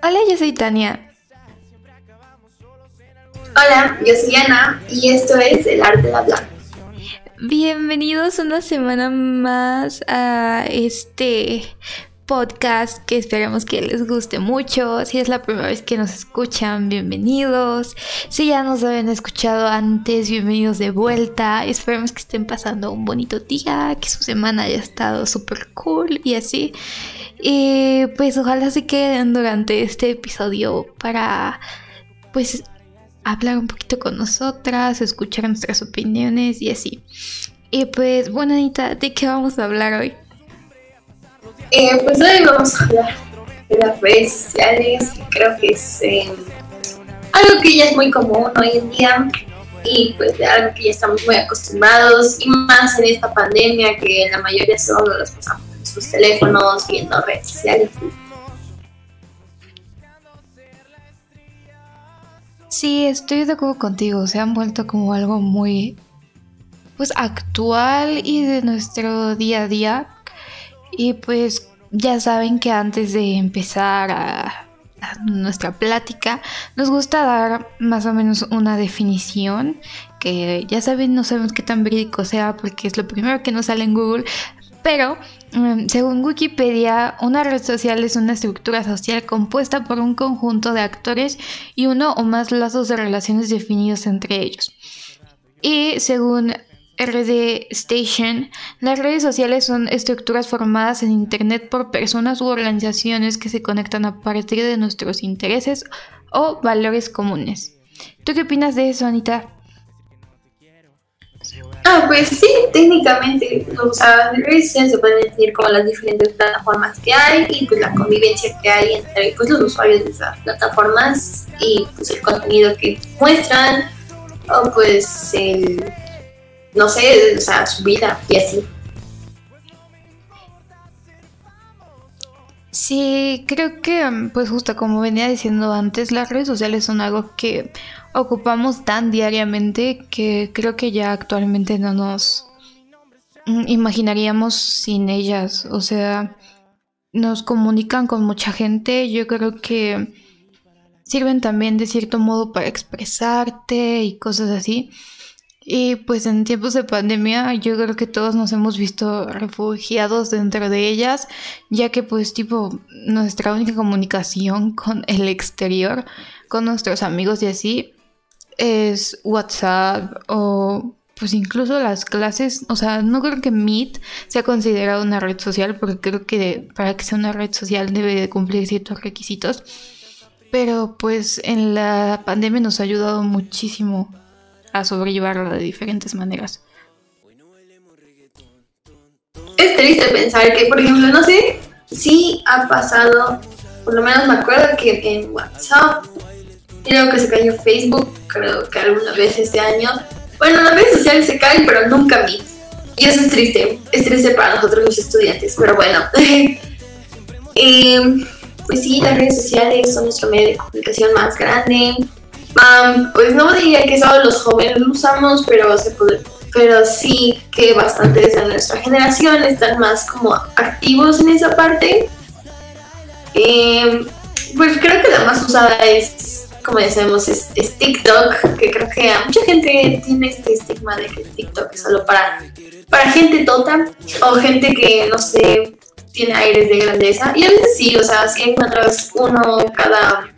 Hola, yo soy Tania. Hola, yo soy Ana y esto es El Arte de Hablar. Bienvenidos una semana más a este podcast que esperamos que les guste mucho. Si es la primera vez que nos escuchan, bienvenidos. Si ya nos habían escuchado antes, bienvenidos de vuelta. Esperemos que estén pasando un bonito día, que su semana haya estado súper cool y así. Y pues ojalá se queden durante este episodio para pues hablar un poquito con nosotras, escuchar nuestras opiniones y así. Y pues, bueno, ¿de qué vamos a hablar hoy? Eh, pues hoy vamos a hablar de las redes sociales, creo que es eh, algo que ya es muy común hoy en día y pues de algo que ya estamos muy acostumbrados y más en esta pandemia que la mayoría solo los pasamos en sus teléfonos viendo redes sociales. Sí, estoy de acuerdo contigo, se han vuelto como algo muy pues actual y de nuestro día a día y pues ya saben que antes de empezar a, nuestra plática, nos gusta dar más o menos una definición que ya saben, no sabemos qué tan verídico sea porque es lo primero que nos sale en Google, pero mm, según Wikipedia, una red social es una estructura social compuesta por un conjunto de actores y uno o más lazos de relaciones definidos entre ellos. Y según RD Station, las redes sociales son estructuras formadas en Internet por personas u organizaciones que se conectan a partir de nuestros intereses o valores comunes. ¿Tú qué opinas de eso, Anita? Ah, pues sí, técnicamente, o sea, redes sociales se pueden definir como las diferentes plataformas que hay y pues la convivencia que hay entre pues, los usuarios de esas plataformas y pues el contenido que muestran o pues el no sé, o sea, su vida y así. Sí, creo que, mm, pues justo como venía diciendo antes, las redes sociales son algo que ocupamos tan diariamente que creo que ya actualmente no nos mm, imaginaríamos sin ellas. O sea, nos comunican con mucha gente. Yo creo que sirven también de cierto modo para expresarte y cosas así. Y pues en tiempos de pandemia yo creo que todos nos hemos visto refugiados dentro de ellas, ya que pues tipo nuestra única comunicación con el exterior, con nuestros amigos y así, es WhatsApp o pues incluso las clases, o sea, no creo que Meet sea considerado una red social, porque creo que para que sea una red social debe de cumplir ciertos requisitos. Pero pues en la pandemia nos ha ayudado muchísimo a sobrellevarlo de diferentes maneras. Es triste pensar que, por ejemplo, no sé si ha pasado, por lo menos me acuerdo que en WhatsApp, creo que se cayó Facebook, creo que alguna vez este año. Bueno, las redes sociales se caen, pero nunca vi. Y eso es triste, es triste para nosotros los estudiantes, pero bueno. eh, pues sí, las redes sociales son nuestro medio de comunicación más grande, pues no diría que solo los jóvenes lo usamos, pero se puede, pero sí que bastantes de nuestra generación están más como activos en esa parte. Em, pues creo que la más usada es, como decimos, es, TikTok, que creo que a mucha gente tiene este estigma de que TikTok es solo para, para gente tota o gente que, no sé, tiene aires de grandeza. Y a veces sí, o sea, si encuentras uno cada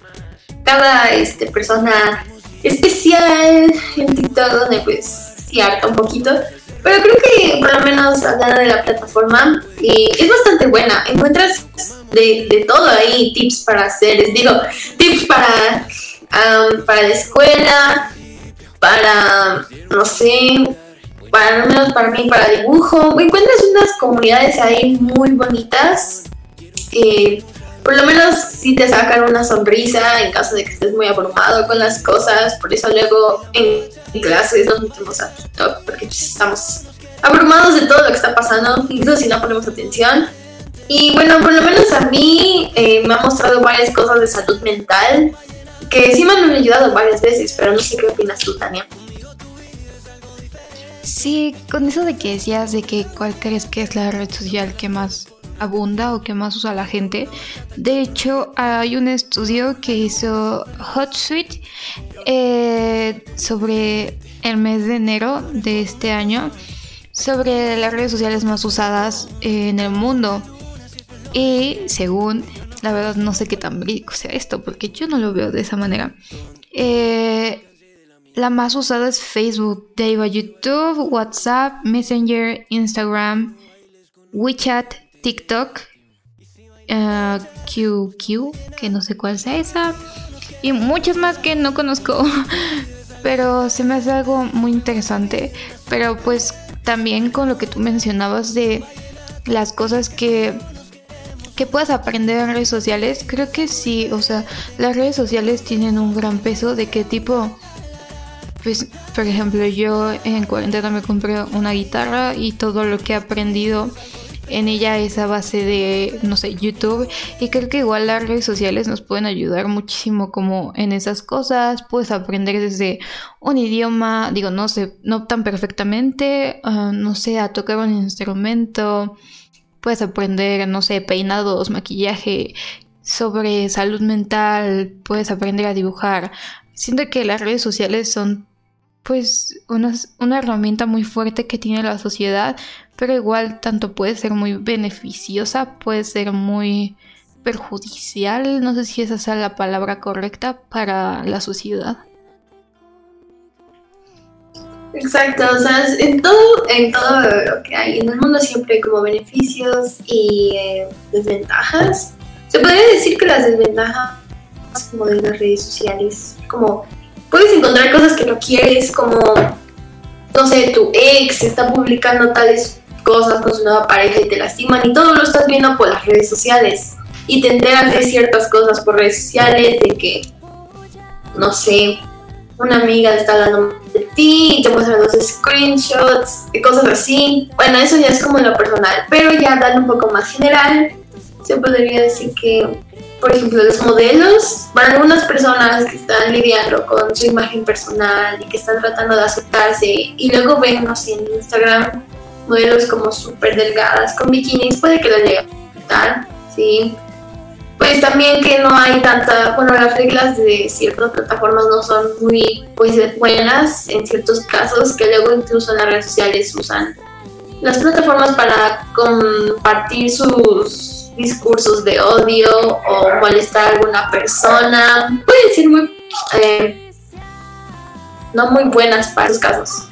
cada este, persona especial en TikTok donde pues sí harta un poquito. Pero creo que por lo menos hablando de la plataforma es bastante buena. Encuentras de, todo ahí, tips para hacer, digo, tips para, para la escuela, para, no sé, para menos para mí, para dibujo. Encuentras unas comunidades ahí muy bonitas. Eh, por lo menos si te sacan una sonrisa en caso de que estés muy abrumado con las cosas. Por eso luego en, clases nos metemos a TikTok porque pues, estamos abrumados de todo lo que está pasando, incluso si no ponemos atención. Y bueno, por lo menos a mí eh, me ha mostrado varias cosas de salud mental que sí me han ayudado varias veces, pero no sé qué opinas tú, Tania. Sí, con eso de que decías de que cuál crees que es la red social que más abunda o que más usa la gente. De hecho, hay un estudio que hizo HotSuite eh, sobre el mes de enero de este año, sobre las redes sociales más usadas en el mundo. Y según, la verdad no sé qué tan rico sea esto, porque yo no lo veo de esa manera. Eh, la más usada es Facebook, de ahí YouTube, WhatsApp, Messenger, Instagram, WeChat, TikTok, QQ, eh, que no sé cuál sea esa, y muchas más que no conozco, pero se me hace algo muy interesante. Pero pues también con lo que tú mencionabas de las cosas que que puedas aprender en redes sociales, creo que sí, o sea, las redes sociales tienen un gran peso de qué tipo pues, por ejemplo, yo en cuarentena me compré una guitarra y todo lo que he aprendido en ella es a base de, no sé, YouTube. Y creo que igual las redes sociales nos pueden ayudar muchísimo como en esas cosas. Puedes aprender desde un idioma, digo, no sé, no tan perfectamente, ah, no sé, a tocar un instrumento. Puedes aprender, no sé, peinados, maquillaje, sobre salud mental, puedes aprender a dibujar. Siento que las redes sociales son pues una, una herramienta muy fuerte que tiene la sociedad, pero igual tanto puede ser muy beneficiosa, puede ser muy perjudicial, no sé si esa sea la palabra correcta para la sociedad. Exacto, o sea, en todo, en todo lo que hay en el mundo siempre hay como beneficios y eh, desventajas. Se podría decir que las desventajas como de las redes sociales, como puedes encontrar cosas que no quieres, como, no sé, tu ex está publicando tales cosas con su nueva pareja y te lastiman y todo lo estás viendo por las redes sociales y te enteras de ciertas cosas por redes sociales, de que, no sé, una amiga está hablando de ti y te muestran los screenshots y cosas así. Bueno, eso ya es como lo personal, pero ya dando un poco más general, se podría decir que por ejemplo, los modelos, para algunas personas que están lidiando con su imagen personal y que están tratando de aceptarse y luego ven, no sé, en Instagram modelos como súper delgadas con bikinis, puede que lo lleguen a afectar, ¿sí? Pues también que no hay tanta, bueno, las reglas de ciertas plataformas no son muy pues, buenas en ciertos casos, que luego incluso en las redes sociales usan las plataformas para compartir sus discursos de odio o molestar a alguna persona. Pueden ser muy, eh, no muy buenas para los casos.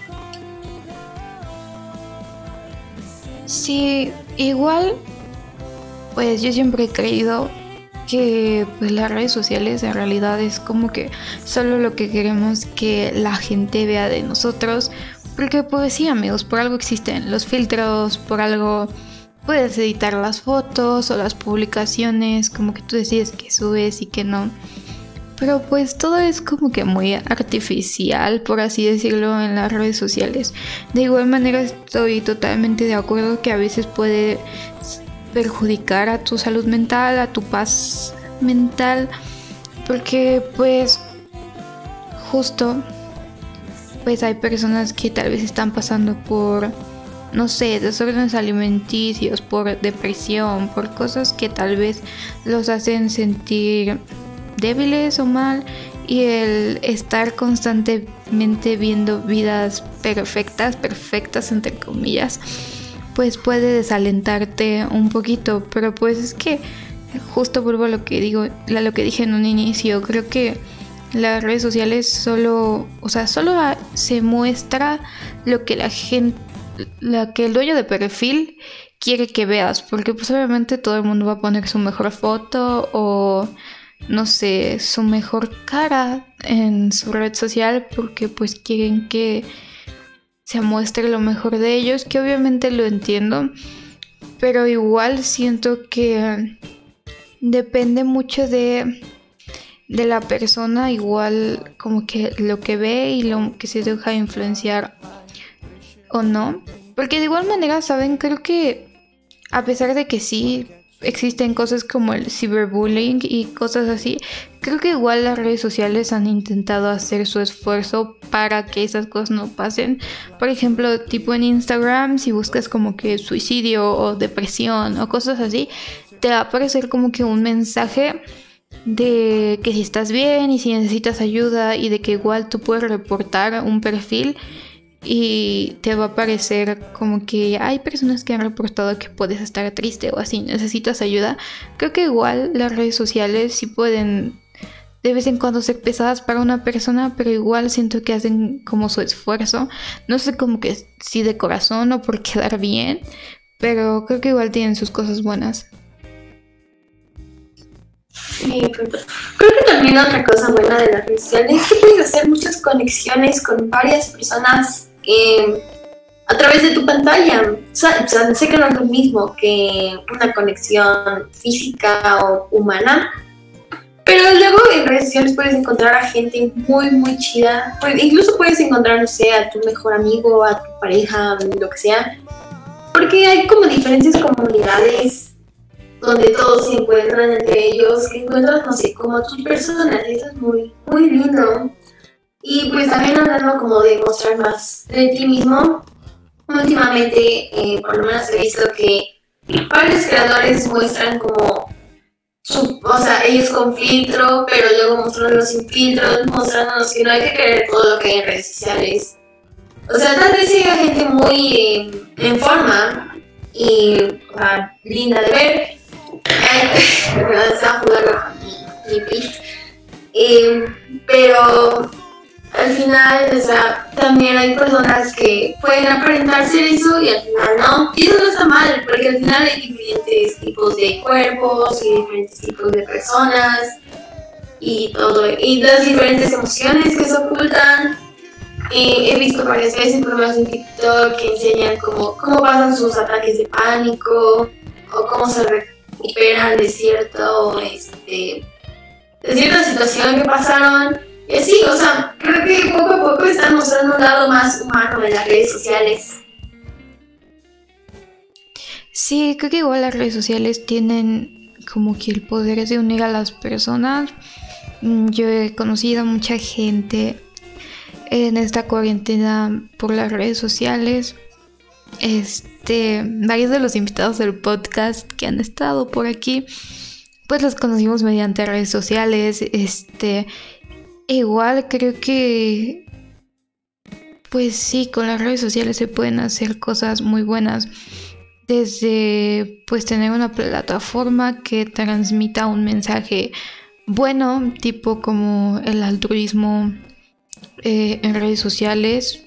Sí, igual, pues yo siempre he creído que pues, las redes sociales en realidad es como que solo lo que queremos que la gente vea de nosotros. Porque pues sí amigos, por algo existen los filtros, por algo puedes editar las fotos o las publicaciones, como que tú decides que subes y que no. Pero pues todo es como que muy artificial, por así decirlo, en las redes sociales. De igual manera estoy totalmente de acuerdo que a veces puede perjudicar a tu salud mental, a tu paz mental, porque pues justo pues hay personas que tal vez están pasando por no sé, desórdenes alimenticios, por depresión, por cosas que tal vez los hacen sentir débiles o mal y el estar constantemente viendo vidas perfectas, perfectas entre comillas, pues puede desalentarte un poquito, pero pues es que justo vuelvo a lo que digo, a lo que dije en un inicio, creo que las redes sociales solo, o sea, solo se muestra lo que la gente que el dueño de perfil quiere que veas, porque pues obviamente todo el mundo va a poner su mejor foto o no sé, su mejor cara en su red social porque pues quieren que se muestre lo mejor de ellos, que obviamente lo entiendo, pero igual siento que depende mucho de de la persona, igual como que lo que ve y lo que se deja influenciar o no. Porque de igual manera, ¿saben? Creo que a pesar de que sí existen cosas como el cyberbullying y cosas así, creo que igual las redes sociales han intentado hacer su esfuerzo para que esas cosas no pasen. Por ejemplo, tipo en Instagram, si buscas como que suicidio o depresión o cosas así, te va a aparecer como que un mensaje de que si estás bien y si necesitas ayuda y de que igual tú puedes reportar un perfil y te va a parecer como que hay personas que han reportado que puedes estar triste o así, necesitas ayuda. Creo que igual las redes sociales sí pueden de vez en cuando ser pesadas para una persona, pero igual siento que hacen como su esfuerzo. No sé como que si de corazón o por quedar bien, pero creo que igual tienen sus cosas buenas. Creo que también otra cosa buena de las redes sociales es que puedes hacer muchas conexiones con varias personas eh, a través de tu pantalla. O sea, sé que no es lo mismo que una conexión física o humana, pero luego en redes sociales puedes encontrar a gente muy, muy chida. Incluso puedes encontrar, no sé, a tu mejor amigo, a tu pareja, lo que sea. Porque hay como diferentes comunidades donde todos se encuentran entre ellos, que encuentras, no sé, como tus personas. Y eso es muy, muy lindo. Y pues también hablando como de mostrar más de ti mismo, últimamente eh, por lo menos he visto que varios creadores muestran como o sea, ellos con filtro, pero luego mostrándolos sin filtro, mostrándonos que no hay que creer todo lo que hay en redes sociales. O sea, tal vez sea gente muy eh, en forma y linda de ver. Estaba jugando con mi, mi eh, pero al final, o sea, también hay personas que pueden aparentar ser eso y al final no. Y eso no está mal, porque al final hay diferentes tipos de cuerpos y diferentes tipos de personas y todo, y las diferentes emociones que se ocultan. he visto varias veces programas en TikTok que enseñan cómo, cómo pasan sus ataques de pánico o cómo se recuperan de cierto, este, de cierta situación que pasaron eh, sí, o sea, creo que poco a poco están mostrando un lado más humano en las redes sociales. Sí, creo que igual las redes sociales tienen como que el poder de unir a las personas. Mm, yo he conocido a mucha gente en esta cuarentena por las redes sociales. Este, varios de los invitados del podcast que han estado por aquí, pues los conocimos mediante redes sociales. Este, Igual creo que, pues sí, con las redes sociales se pueden hacer cosas muy buenas. Desde, pues, tener una plataforma que transmita un mensaje bueno, tipo como el altruismo eh, en redes sociales,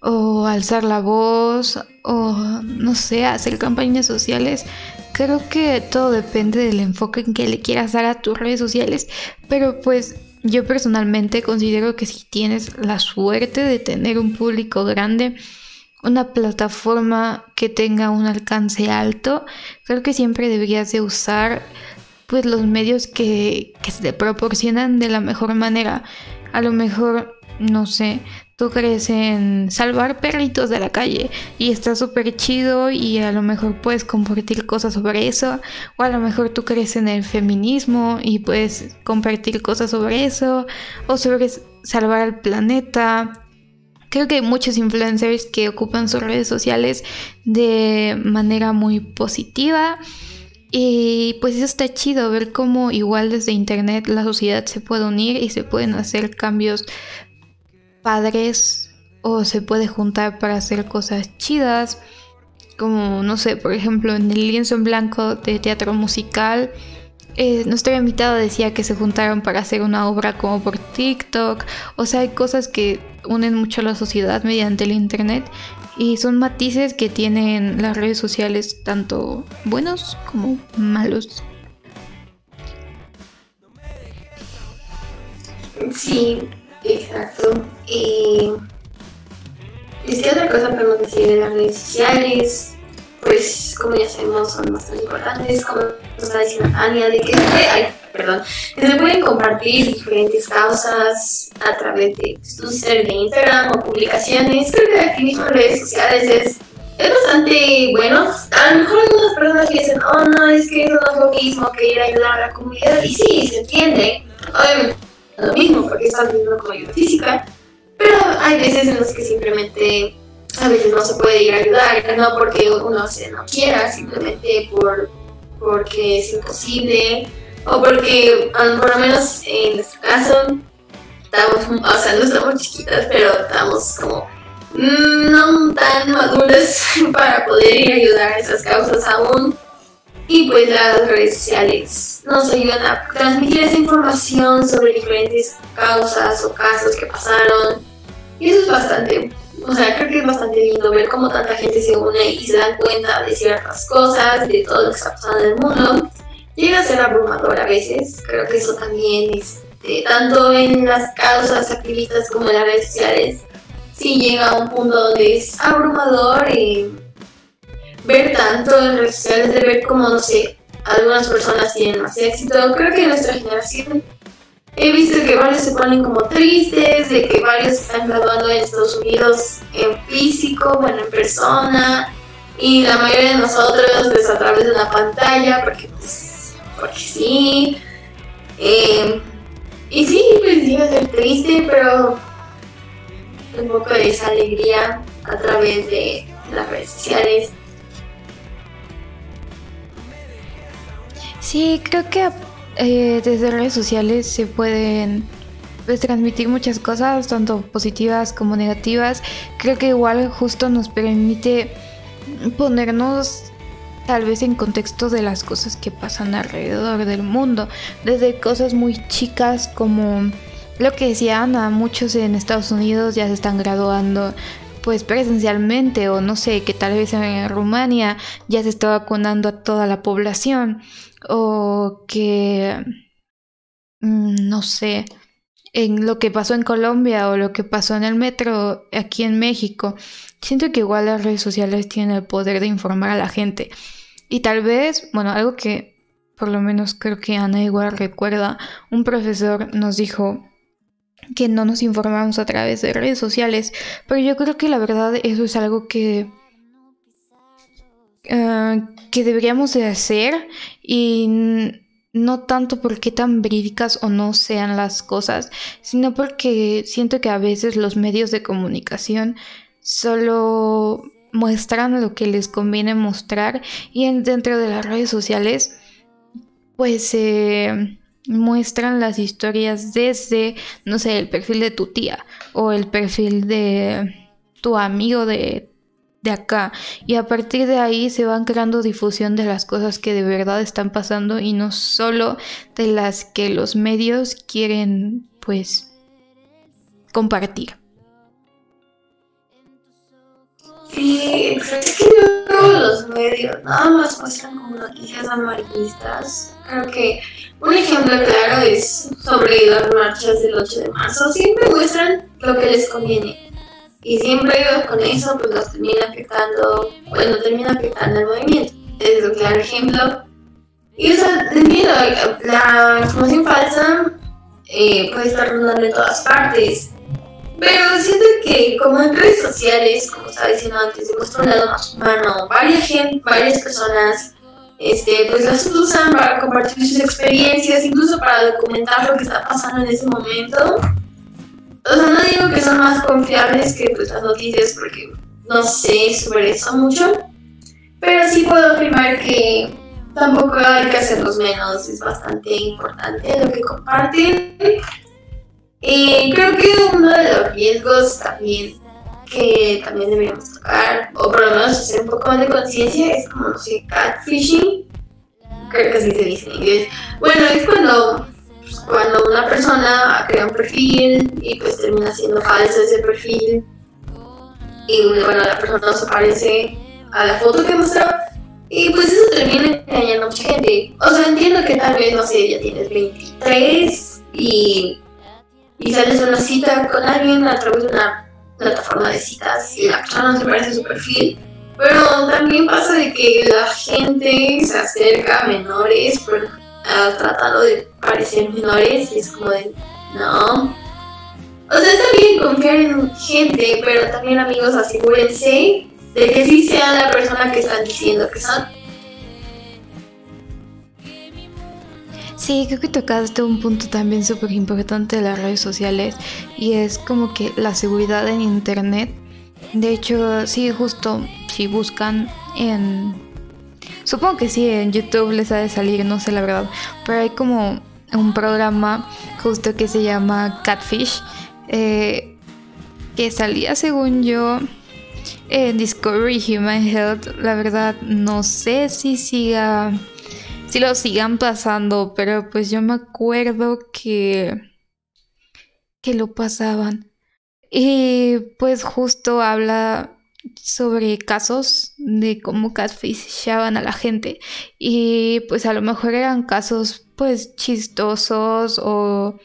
o alzar la voz, o no sé, hacer campañas sociales. Creo que todo depende del enfoque en que le quieras dar a tus redes sociales, pero pues yo personalmente considero que si tienes la suerte de tener un público grande, una plataforma que tenga un alcance alto, creo que siempre deberías de usar pues los medios que, que se te proporcionan de la mejor manera. A lo mejor, no sé, tú crees en salvar perritos de la calle y está súper chido y a lo mejor puedes compartir cosas sobre eso o a lo mejor tú crees en el feminismo y puedes compartir cosas sobre eso o sobre salvar al planeta. Creo que hay muchos influencers que ocupan sus redes sociales de manera muy positiva. Y pues eso está chido, ver cómo igual desde internet la sociedad se puede unir y se pueden hacer cambios padres o se puede juntar para hacer cosas chidas, como no sé, por ejemplo, en el lienzo en blanco de teatro musical. Eh, nuestro invitado decía que se juntaron para hacer una obra como por TikTok. O sea, hay cosas que unen mucho a la sociedad mediante el Internet y son matices que tienen las redes sociales, tanto buenos como malos. Sí, Exacto. Y, si otra cosa podemos decir de las redes sociales, pues como ya sabemos son bastante importantes, como nos está diciendo Ania, de que ay, perdón, se pueden compartir diferentes causas a través de Twitter, de Instagram o publicaciones. Creo que aquí mismo en redes sociales es es bastante bueno. A lo mejor algunas personas dicen, oh no, es que eso no es lo mismo que ir a ayudar a la comunidad. Y sí, se entiende. Obviamente lo mismo porque estás viviendo con ayuda física. Pero hay veces en las que simplemente a veces no se puede ir a ayudar, no porque uno se no quiera, simplemente por, porque es imposible o porque por lo menos en nuestro caso estamos, o sea, no estamos chiquitas, pero estamos como mm, no tan maduras para poder ir a ayudar a esas causas aún. Y pues las redes sociales nos ayudan a transmitir esa información sobre diferentes causas o casos que pasaron. Y eso es bastante, o sea, creo que es bastante lindo ver cómo tanta gente se une y se dan cuenta de ciertas cosas, de todo lo que está pasando en el mundo. Llega a ser abrumador a veces, creo que eso también, este, tanto en las causas activistas como en las redes sociales, sí llega a un punto donde es abrumador y ver tanto en redes sociales, de ver cómo, no sé, algunas personas tienen más éxito. Creo que en nuestra generación he visto que varios se ponen como tristes, de que varios están graduando en Estados Unidos en físico, bueno, en persona, y la mayoría de nosotros es a través de una pantalla, porque pues, porque sí. Eh, y sí, pues iba a ser triste, pero un poco de esa alegría a través de las redes sociales. Sí, creo que eh, desde redes sociales se pueden pues, transmitir muchas cosas, tanto positivas como negativas. Creo que igual justo nos permite ponernos tal vez en contexto de las cosas que pasan alrededor del mundo, desde cosas muy chicas como lo que decía Ana, muchos en Estados Unidos ya se están graduando pues presencialmente o no sé, que tal vez en Rumania ya se está vacunando a toda la población o que mm, no sé, en lo que pasó en Colombia o lo que pasó en el metro aquí en México. Siento que igual las redes sociales tienen el poder de informar a la gente. Y tal vez, bueno, algo que por lo menos creo que Ana igual recuerda, un profesor nos dijo que no nos informamos a través de redes sociales, pero yo creo que la verdad eso es algo que eh, que deberíamos de hacer y no tanto porque tan verídicas o no sean las cosas, sino porque siento que a veces los medios de comunicación solo muestran lo que les conviene mostrar y dentro de las redes sociales pues se muestran las historias desde, no sé, el perfil de tu tía o el perfil de tu amigo de, de acá. Y a partir de ahí se van creando difusión de las cosas que de verdad están pasando y no solo de las que los medios quieren, pues, compartir. Sí, que los medios nada más muestran como noticias amarillistas. Creo que un ejemplo claro es sobre las marchas del 8 de marzo. Siempre muestran lo que les conviene. Y siempre con eso pues los termina afectando, bueno, termina afectando el movimiento. Es un claro ejemplo. Y o sea, la información falsa eh, puede estar rondando en todas partes. Pero siento que como en redes sociales, como estaba diciendo antes, demuestra un lado más humano. Varias, gente, varias personas este, pues las usan para compartir sus experiencias, incluso para documentar lo que está pasando en ese momento. O sea, no digo que son más confiables que pues, las noticias porque no sé sobre eso mucho, pero sí puedo afirmar que tampoco hay que hacerlos menos, es bastante importante lo que comparten. Y creo que uno de los riesgos también que también deberíamos tocar, o por lo menos hacer un poco más de conciencia, es como, no sé, catfishing. Creo que así se dice en inglés. Bueno, es cuando, cuando una persona crea un perfil y pues termina siendo falso ese perfil. Y bueno, la persona no se parece a la foto que mostró. Y pues eso termina engañando a mucha gente. O sea, entiendo que tal vez, no sé, ya tienes 23 y y sales a una cita con alguien a través de una plataforma de citas y la persona no se parece a su perfil. Pero también pasa de que la gente se acerca a menores por, tratando de parecer menores y es como de, no. O sea, está bien confiar en gente, pero también amigos asegúrense de que sí sean la persona que están diciendo que son. Sí, creo que tocaste un punto también súper importante de las redes sociales y es como que la seguridad en Internet. De hecho, sí, justo si buscan en... Supongo que sí, en YouTube les ha de salir, no sé la verdad, pero hay como un programa justo que se llama Catfish, eh, que salía según yo en Discovery Human Health. La verdad, no sé si siga si lo sigan pasando, pero pues yo me acuerdo que que lo pasaban. Y pues justo habla sobre casos de cómo catfishaban a la gente. Y pues a lo mejor eran casos pues chistosos o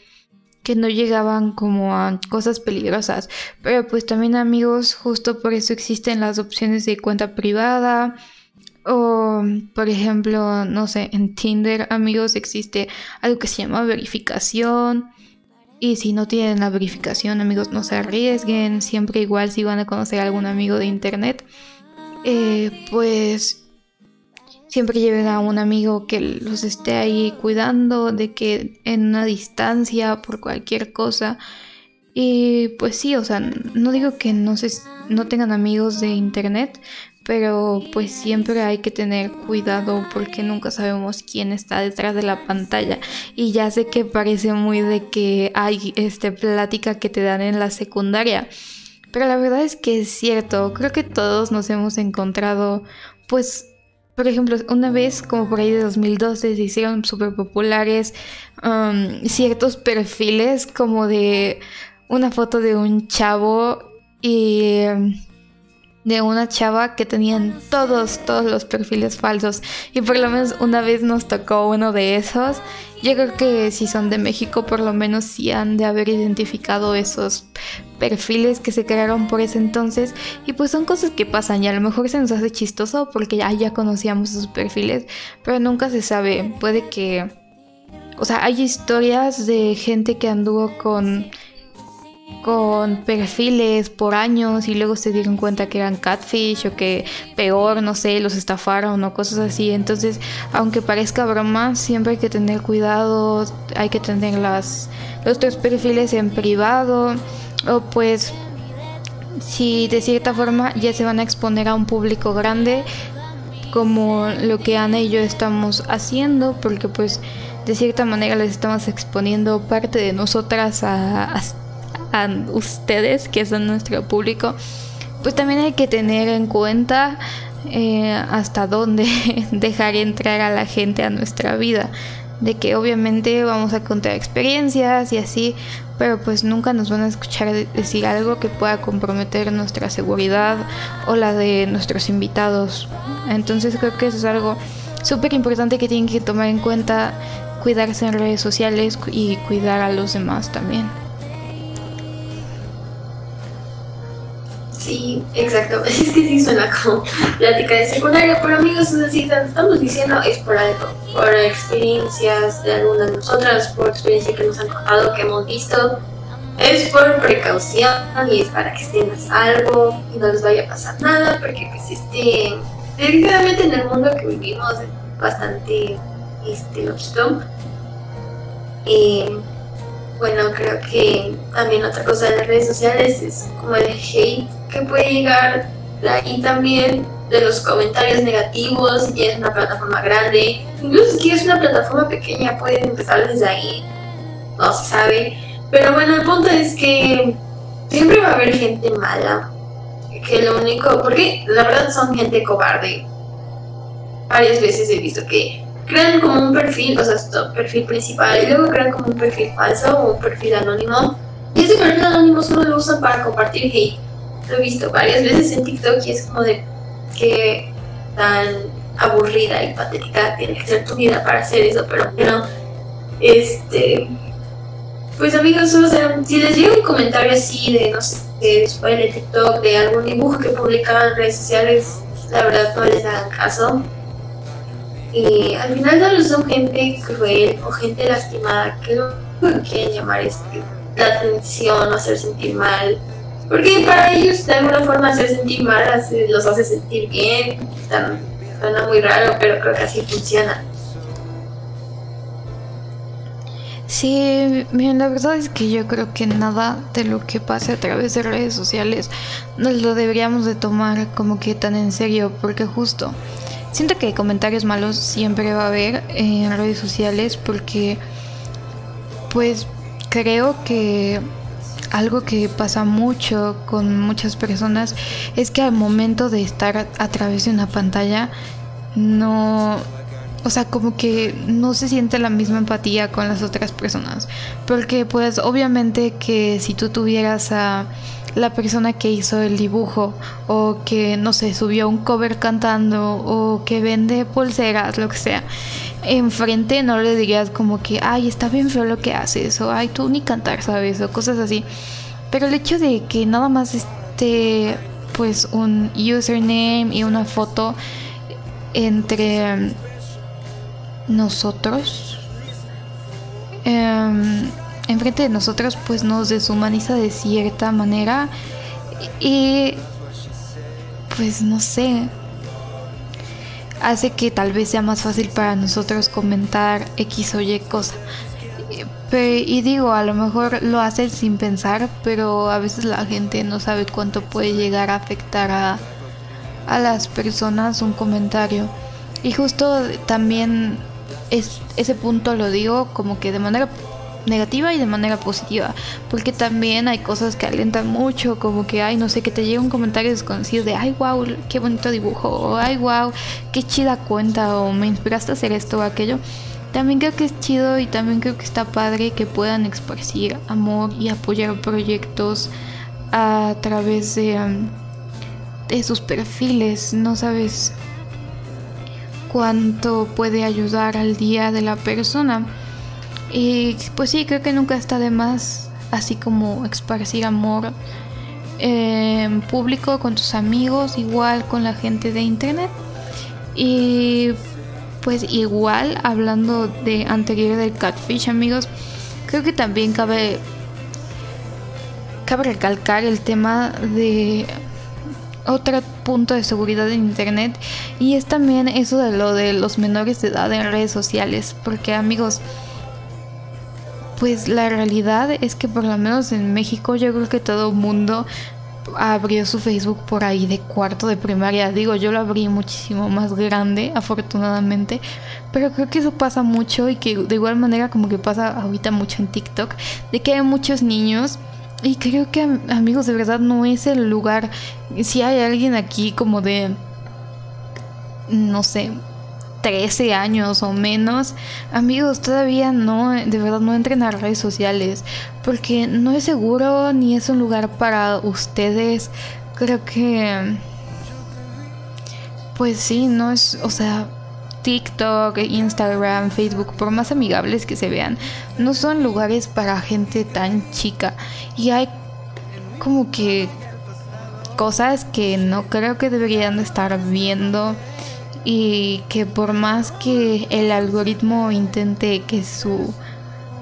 que no llegaban como a cosas peligrosas. Pero pues también amigos justo por eso existen las opciones de cuenta privada. O, por ejemplo, no sé, en Tinder, amigos, existe algo que se llama verificación. Y si no tienen la verificación, amigos, no se arriesguen. Siempre igual si van a conocer a algún amigo de internet, eh, pues siempre lleven a un amigo que los esté ahí cuidando, de que en una distancia por cualquier cosa. Y pues sí, o sea, no digo que no, se, no tengan amigos de internet, pero pues siempre hay que tener cuidado porque nunca sabemos quién está detrás de la pantalla. Y ya sé que parece muy de que hay este plática que te dan en la secundaria pero la verdad es que es cierto. Creo que todos nos hemos encontrado pues por ejemplo, una vez, como por ahí de 2012, se hicieron súper populares um, ciertos perfiles como de una foto de un chavo y de una chava que tenían todos, todos los perfiles falsos. Y por lo menos una vez nos tocó uno de esos. Yo creo que si son de México, por lo menos sí han de haber identificado esos perfiles que se crearon por ese entonces. Y pues son cosas que pasan y a lo mejor se nos hace chistoso porque ya, ya conocíamos esos perfiles. Pero nunca se sabe. Puede que... O sea, hay historias de gente que anduvo con con perfiles por años y luego se dieron cuenta que eran catfish o que peor, no sé, los estafaron o cosas así. Entonces, aunque parezca broma, siempre hay que tener cuidado, hay que tener las, los tres perfiles en privado o pues si de cierta forma ya se van a exponer a un público grande como lo que Ana y yo estamos haciendo porque pues de cierta manera les estamos exponiendo parte de nosotras a, a a ustedes, que son nuestro público, pues también hay que tener en cuenta eh, hasta dónde dejar entrar a la gente a nuestra vida. De que obviamente vamos a contar experiencias y así, pero pues nunca nos van a escuchar decir algo que pueda comprometer nuestra seguridad o la de nuestros invitados. Entonces creo que eso es algo súper importante que tienen que tomar en cuenta, cuidarse en redes sociales y cuidar a los demás también. Sí, exacto. Es que sí suena como plática de secundaria, pero amigos, es decir, estamos diciendo es por algo, por experiencias de algunas de nosotras, por experiencia que nos han contado, que hemos visto. Es por precaución y es para que estén a salvo y no les vaya a pasar nada, porque pues este, definitivamente en el mundo que vivimos es bastante este, lógico. Eh, bueno, creo que también otra cosa de las redes sociales es como el hate que puede llegar de ahí también, de los comentarios negativos, si es una plataforma grande, incluso si es una plataforma pequeña, pueden empezar desde ahí, no se sabe. Pero bueno, el punto es que siempre va a haber gente mala, que lo único, porque la verdad son gente cobarde. Varias veces he visto que crean como un perfil, o sea, su perfil principal, y luego crean como un perfil falso o un perfil anónimo. Y ese perfil anónimo solo lo usan para compartir hate. Lo he visto varias veces en TikTok y es como de que tan aburrida y patética tiene que ser tu vida para hacer eso, pero bueno, este. Pues amigos, si les llega un comentario así de, no sé, de TikTok, de algún dibujo que publicaban en redes sociales, la verdad no les hagan caso y al final solo son gente cruel o gente lastimada que no quieren llamar este, la atención o hacer sentir mal. Porque para ellos de alguna forma hacer sentir mal los hace sentir bien. Suena muy raro, pero creo que así funciona. Sí, bien, la verdad es que yo creo que nada de lo que pase a través de redes sociales nos lo deberíamos de tomar como que tan en serio, porque justo siento que comentarios malos siempre va a haber en redes sociales porque pues creo que algo que pasa mucho con muchas personas es que al momento de estar a través de una pantalla no o sea, como que no se siente la misma empatía con las otras personas. Porque pues obviamente que si tú tuvieras a la persona que hizo el dibujo o que no sé, subió un cover cantando o que vende pulseras, lo que sea, enfrente no le dirías como que, ay, está bien feo lo que haces o ay, tú ni cantar, ¿sabes? O cosas así. Pero el hecho de que nada más esté pues un username y una foto entre nosotros, eh, enfrente de nosotros, pues nos deshumaniza de cierta manera y pues no sé, hace que tal vez sea más fácil para nosotros comentar X o Y cosa. Y digo, a lo mejor lo hace sin pensar, pero a veces la gente no sabe cuánto puede llegar a afectar a, a las personas un comentario. Y justo también es, ese punto lo digo como que de manera negativa y de manera positiva, porque también hay cosas que alientan mucho, como que, ay, no sé, que te llega un comentario desconocido de, ay, wow, qué bonito dibujo, o ay, wow, qué chida cuenta, o me inspiraste a hacer esto o aquello. También creo que es chido y también creo que está padre que puedan expresar amor y apoyar proyectos a través de, um, de sus perfiles, no sabes cuánto puede ayudar al día de la persona. Y pues sí, creo que nunca está de más, así como esparcir amor en público con tus amigos, igual con la gente de internet. Y pues igual, hablando de anterior del catfish, amigos, creo que también cabe cabe recalcar el tema de otro punto de seguridad en internet y es también eso de lo de los menores de edad en redes sociales porque amigos pues la realidad es que por lo menos en México yo creo que todo mundo abrió su Facebook por ahí de cuarto de primaria. Digo, yo lo abrí muchísimo más grande, afortunadamente. Pero creo que eso pasa mucho y que de igual manera como que pasa ahorita mucho en TikTok, de que hay muchos niños y creo que amigos, de verdad no es el lugar. Si hay alguien aquí como de, no sé, 13 años o menos, amigos, todavía no, de verdad no entren a redes sociales, porque no es seguro ni es un lugar para ustedes. Creo que, pues sí, no es, o sea, TikTok, Instagram, Facebook, por más amigables que se vean, no son lugares para gente tan chica. Y hay como que cosas que no creo que deberían estar viendo y que por más que el algoritmo intente que su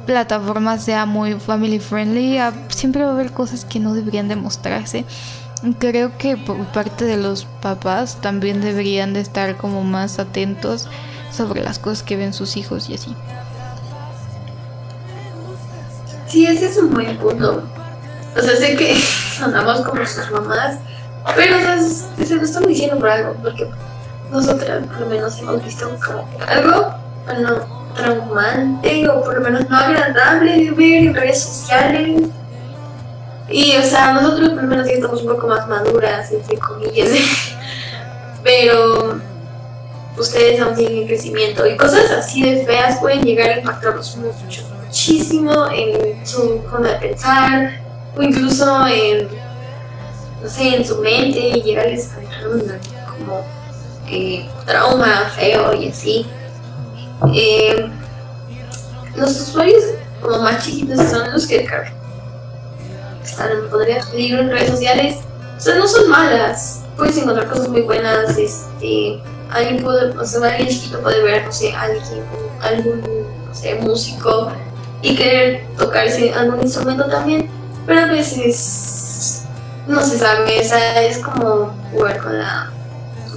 plataforma sea muy family friendly, ah, siempre va a haber cosas que no deberían demostrarse. Creo que por parte de los papás también deberían de estar como más atentos sobre las cosas que ven sus hijos y así. Sí, ese es un buen punto. O sea, sé que sonamos como sus mamás, pero se lo estamos diciendo por algo, porque nosotras por lo menos hemos visto algo, bueno, traumante o por lo menos no agradable de ver en redes sociales y, o sea, nosotros por lo menos ya estamos un poco más maduras, entre comillas. Pero ustedes aún siguen en crecimiento. Y cosas así de feas pueden llegar a impactarlos mucho, muchísimo en su forma de pensar, o incluso en, no sé, en su mente, y llegarles a dejar un como eh, trauma feo y así. Eh, los usuarios como más chiquitos son los que están en poder peligro en redes sociales, o sea, no son malas. Puedes encontrar cosas muy buenas. Este, alguien puede, o alguien chiquito puede ver, no sé, alguien, algún, no sé, músico y querer tocar ese, algún instrumento también. Pero a veces no se sabe, es como jugar con la...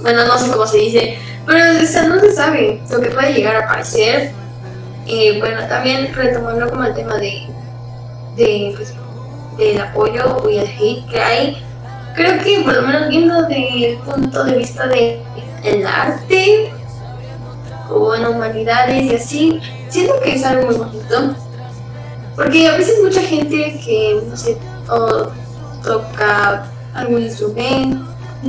Bueno, no sé cómo se dice, pero no se sabe lo que puede llegar a aparecer. Y bueno, también retomando como el tema de, de pues, del apoyo y el hate que hay, creo que por lo menos viendo desde el punto de vista del el arte o en humanidades y así, siento que es algo muy bonito. Porque a veces mucha gente que, no sé, toca algún instrumento,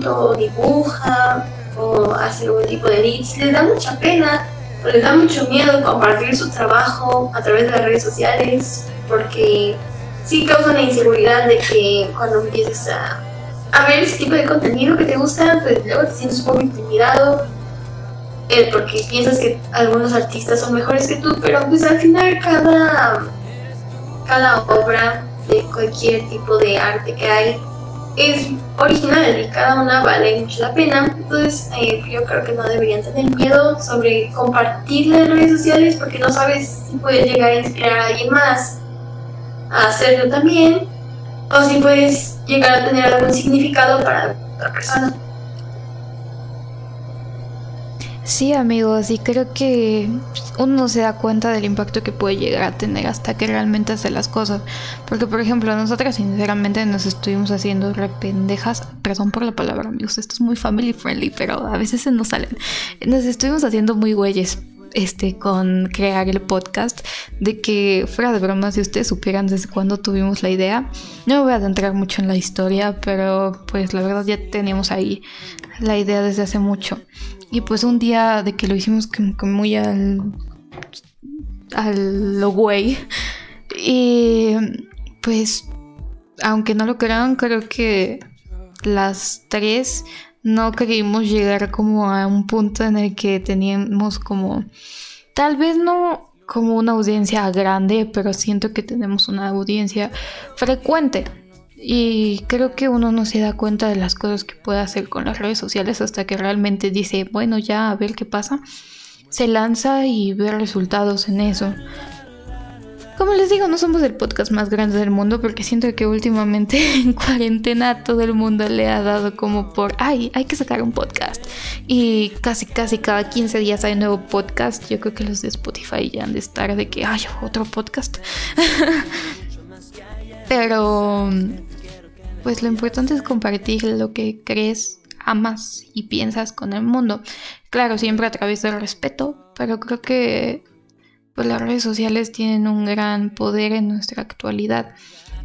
o dibuja, o hace algún tipo de edits, les da mucha pena, o les da mucho miedo compartir su trabajo a través de las redes sociales, porque sí causa una inseguridad de que cuando empieces a, a ver ese tipo de contenido que te gusta, pues luego te sientes un poco intimidado, eh, porque piensas que algunos artistas son mejores que tú, pero pues al final cada, cada obra de cualquier tipo de arte que hay es original y cada una vale mucho la pena. Entonces eh, yo creo que no deberían tener miedo sobre compartirla en redes sociales porque no sabes si puedes llegar a inspirar a alguien más a hacerlo también o si puedes llegar a tener algún significado para otra persona. Sí, amigos, y creo que uno no se da cuenta del impacto que puede llegar a tener hasta que realmente hace las cosas. Porque, por ejemplo, nosotras sinceramente nos estuvimos haciendo rependejas. Perdón por la palabra, amigos, esto es muy family friendly, pero a veces se nos salen. Nos estuvimos haciendo muy güeyes este, con crear el podcast, de que fuera de broma, si ustedes supieran desde cuándo tuvimos la idea, no me voy a adentrar mucho en la historia, pero pues la verdad ya teníamos ahí la idea desde hace mucho. Y pues un día de que lo hicimos como, muy al. al lo güey. Y pues, aunque no lo crean, creo que las tres no queríamos llegar como a un punto en el que teníamos como. Tal vez no como una audiencia grande, pero siento que tenemos una audiencia frecuente. Y creo que uno no se da cuenta de las cosas que puede hacer con las redes sociales hasta que realmente dice, bueno, ya a ver qué pasa. Se lanza y ve resultados en eso. Como les digo, no somos el podcast más grande del mundo porque siento que últimamente en cuarentena todo el mundo le ha dado como por, ay, hay que sacar un podcast. Y casi, casi cada 15 días hay un nuevo podcast. Yo creo que los de Spotify ya han de estar de que, ay, otro podcast. Pero pues lo importante es compartir lo que crees, amas y piensas con el mundo. Claro, siempre a través del respeto, pero creo que pues, las redes sociales tienen un gran poder en nuestra actualidad.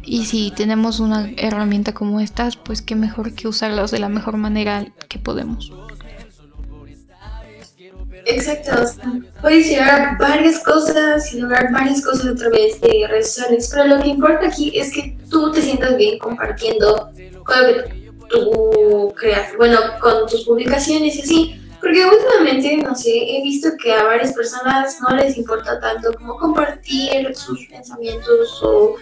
Y si tenemos una herramienta como estas, pues qué mejor que usarlas de la mejor manera que podemos. Exacto, puedes llegar a varias cosas y lograr varias cosas a través de redes sociales, pero lo que importa aquí es que tú te sientas bien compartiendo con lo que tú creas, bueno, con tus publicaciones y así, porque últimamente, no sé, he visto que a varias personas no les importa tanto como compartir sus pensamientos o,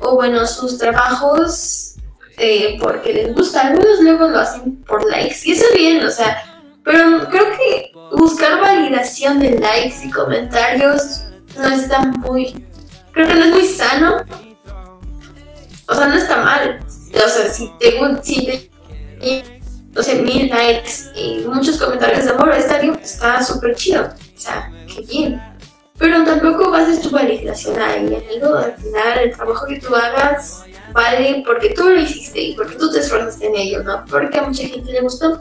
o bueno, sus trabajos eh, porque les gusta. Algunos luego lo hacen por likes y eso es bien, o sea, pero creo que buscar validación de likes y comentarios no está muy, creo que no es muy sano. O sea, no está mal. O sea, si te, si te 12 mil likes y muchos comentarios de amor, está bien, está súper chido, o sea, qué bien. Pero tampoco bases tu validación ahí en al final el trabajo que tú hagas vale porque tú lo hiciste y porque tú te esforzaste en ello, ¿no? Porque a mucha gente le gustó.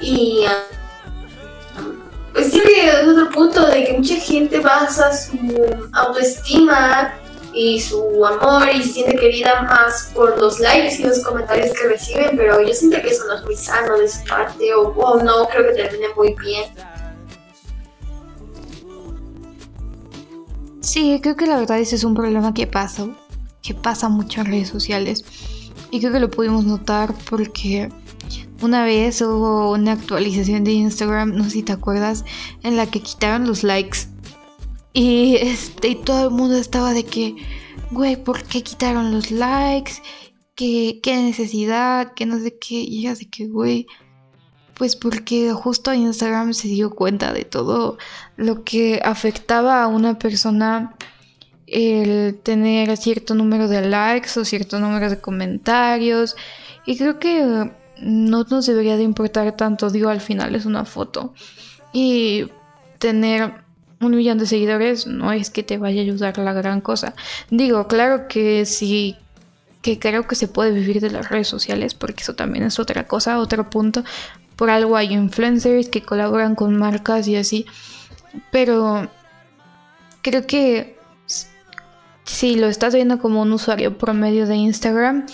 Y um, pues sí que es otro punto de que mucha gente basa su autoestima y su amor y se siente querida más por los likes y los comentarios que reciben, pero yo siento que eso no es muy sano de su parte o, no creo que termine muy bien. Sí, creo que la verdad ese es un problema que pasa, que pasa mucho en redes sociales. Y creo que lo pudimos notar porque una vez hubo una actualización de Instagram, no sé si te acuerdas, en la que quitaron los likes. Y este, y todo el mundo estaba de que, güey, ¿por qué quitaron los likes? ¿Qué, qué necesidad? ¿Qué no sé qué? Y ella de que, güey, pues porque justo Instagram se dio cuenta de todo lo que afectaba a una persona el tener cierto número de likes o cierto número de comentarios. Y creo que no nos debería de importar tanto, digo, al final es una foto. Y tener un millón de seguidores no es que te vaya a ayudar la gran cosa. Digo, claro que sí, que creo que se puede vivir de las redes sociales, porque eso también es otra cosa, otro punto. Por algo hay influencers que colaboran con marcas y así. Pero creo que si lo estás viendo como un usuario promedio de Instagram,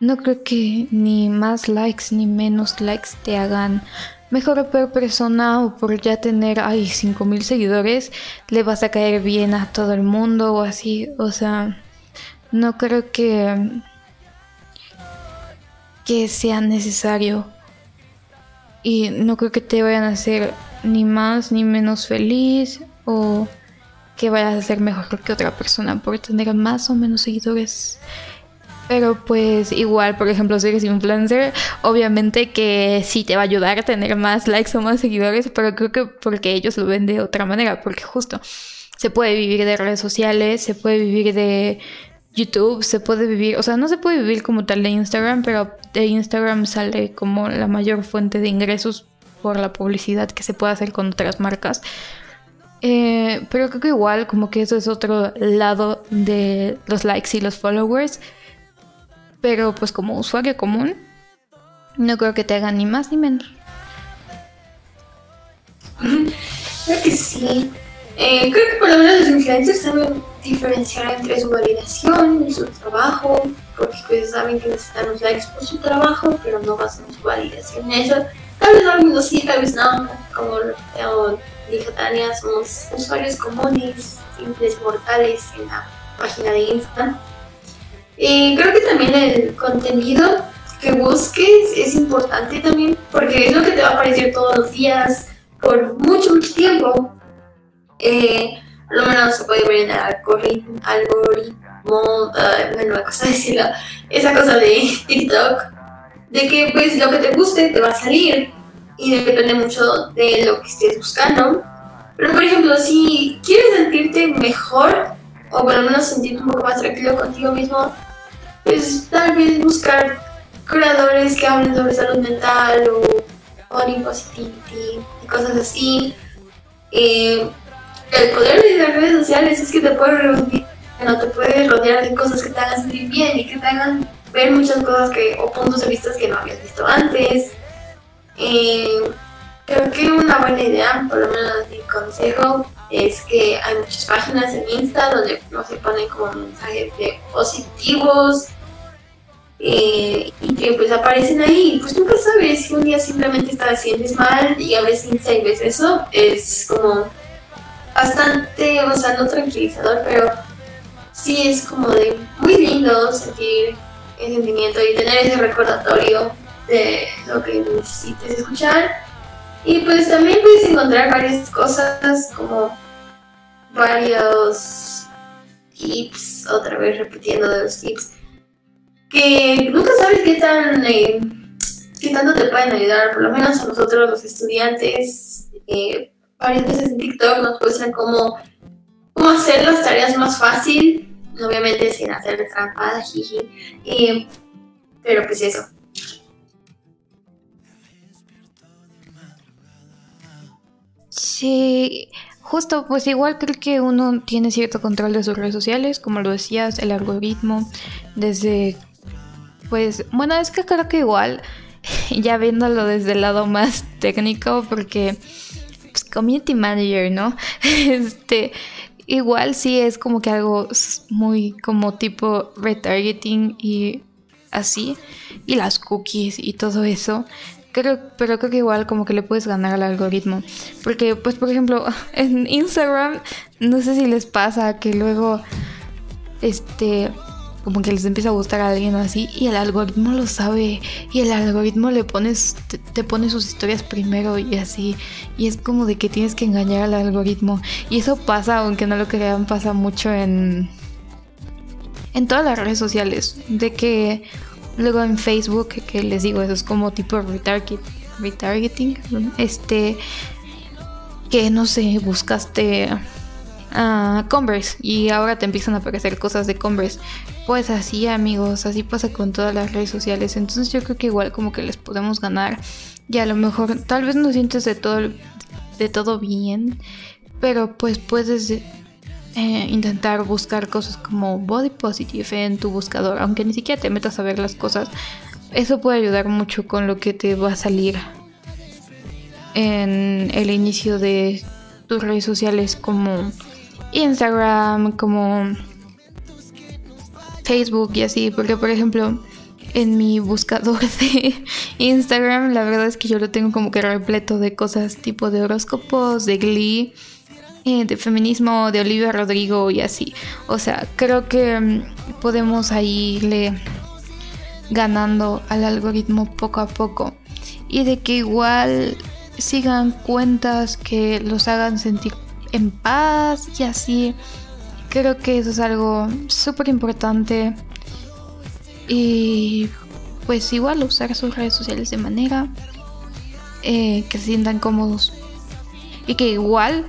no creo que ni más likes ni menos likes te hagan mejor o peor persona o por ya tener, ay, 5000 seguidores, le vas a caer bien a todo el mundo o así. O sea, no creo que, que sea necesario. Y no creo que te vayan a hacer ni más ni menos feliz o que vayas a ser mejor que otra persona por tener más o menos seguidores. Pero pues igual, por ejemplo, si eres influencer, obviamente que sí te va a ayudar a tener más likes o más seguidores, pero creo que porque ellos lo ven de otra manera, porque justo se puede vivir de redes sociales, se puede vivir de YouTube, se puede vivir, o sea, no se puede vivir como tal de Instagram, pero de Instagram sale como la mayor fuente de ingresos por la publicidad que se puede hacer con otras marcas. Eh, pero creo que igual como que eso es otro lado de los likes y los followers. Pero pues como usuario común, no creo que te hagan ni más ni menos. Creo que sí. Eh, creo que por lo menos los influencers saben diferenciar entre su validación y su trabajo, porque pues saben que necesitan los likes por su trabajo, pero no basan su validación en eso. Tal vez algunos sí, tal vez no, como dijo Tania, somos usuarios comunes, simples mortales en la página de Insta y creo que también el contenido que busques es importante también, porque es lo que te va a aparecer todos los días por mucho, mucho tiempo. Eh, a lo menos se puede ver en el algoritmo, algoritmo uh, bueno, decirlo, esa cosa de TikTok, de que pues lo que te guste te va a salir y depende mucho de lo que estés buscando. Pero por ejemplo, si quieres sentirte mejor o por lo menos sentirte un poco más tranquilo contigo mismo, pues tal vez buscar creadores que hablen sobre salud mental o body positivity y cosas así. Eh, el poder de las redes sociales es que te puedes reunir, no te puedes rodear de cosas que te hagan sentir bien y que te hagan ver muchas cosas que, o puntos de vista que no habías visto antes. Eh, creo que una buena idea, por lo menos es que hay muchas páginas en Insta donde no se ponen como mensajes de positivos eh, y que pues aparecen ahí. Pues nunca sabes si un día simplemente te sientes mal y a veces Insta y ves eso, es como bastante, o sea, no tranquilizador, pero sí es como de muy lindo sentir el sentimiento y tener ese recordatorio de lo que necesites escuchar y pues también puedes encontrar varias cosas como varios tips, otra vez repitiendo de los tips, que nunca sabes qué tan eh, qué tanto te pueden ayudar, por lo menos a nosotros los estudiantes, eh, varias veces en TikTok nos muestran cómo, cómo hacer las tareas más fácil, obviamente sin hacer trampa, jiji, eh, pero pues eso. Sí, justo, pues igual creo que uno tiene cierto control de sus redes sociales, como lo decías, el algoritmo, desde, pues, bueno, es que creo que igual, ya viéndolo desde el lado más técnico, porque, pues, community manager, ¿no? Este, igual sí es como que algo muy como tipo retargeting y así, y las cookies y todo eso pero creo que igual como que le puedes ganar al algoritmo. Porque, pues, por ejemplo, en Instagram, no sé si les pasa que luego, este, como que les empieza a gustar a alguien así y el algoritmo lo sabe y el algoritmo le pones, te, pone sus historias primero y así. Y es como de que tienes que engañar al algoritmo. Y eso pasa, aunque no lo crean, pasa mucho en... En todas las redes sociales, de que Luego en Facebook, que les digo, eso es como tipo retargeting, este, que no sé, buscaste a Converse y ahora te empiezan a aparecer cosas de Converse. Pues así amigos, así pasa con todas las redes sociales. Entonces yo creo que igual como que les podemos ganar y a lo mejor tal vez no sientes de todo, de todo bien, pero pues puedes eh, intentar buscar cosas como body positive en tu buscador, aunque ni siquiera te metas a ver las cosas. Eso puede ayudar mucho con lo que te va a salir en el inicio de tus redes sociales como Instagram, como Facebook y así, porque por ejemplo en mi buscador de Instagram la verdad es que yo lo tengo como que repleto de cosas tipo de horóscopos, de Glee, eh, de feminismo, de Olivia Rodrigo y así. O sea, creo que mm, podemos ahí irle ganando al algoritmo poco a poco y de que igual sigan cuentas que los hagan sentir en paz y así. Creo que eso es algo súper importante. Y pues igual usar sus redes sociales de manera eh, que se sientan cómodos. Y que igual,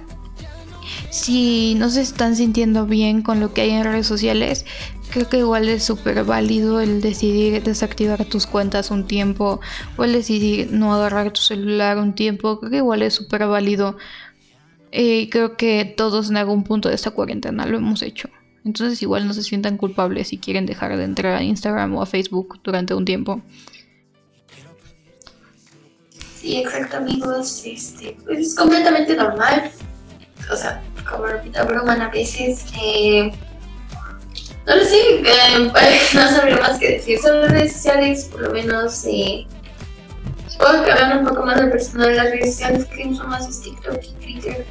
si no se están sintiendo bien con lo que hay en redes sociales, creo que igual es súper válido el decidir desactivar tus cuentas un tiempo o el decidir no agarrar tu celular un tiempo. Creo que igual es súper válido. Eh, creo que todos en algún punto de esta cuarentena lo hemos hecho. Entonces igual no se sientan culpables si quieren dejar de entrar a Instagram o a Facebook durante un tiempo. Sí, exacto amigos. Este, pues es completamente normal. O sea, como repito, broman a veces. Eh, no lo sé, eh, no sabría más que decir sobre redes sociales, por lo menos eh, supongo que un poco más del personal de las redes sociales que uso más es TikTok Twitter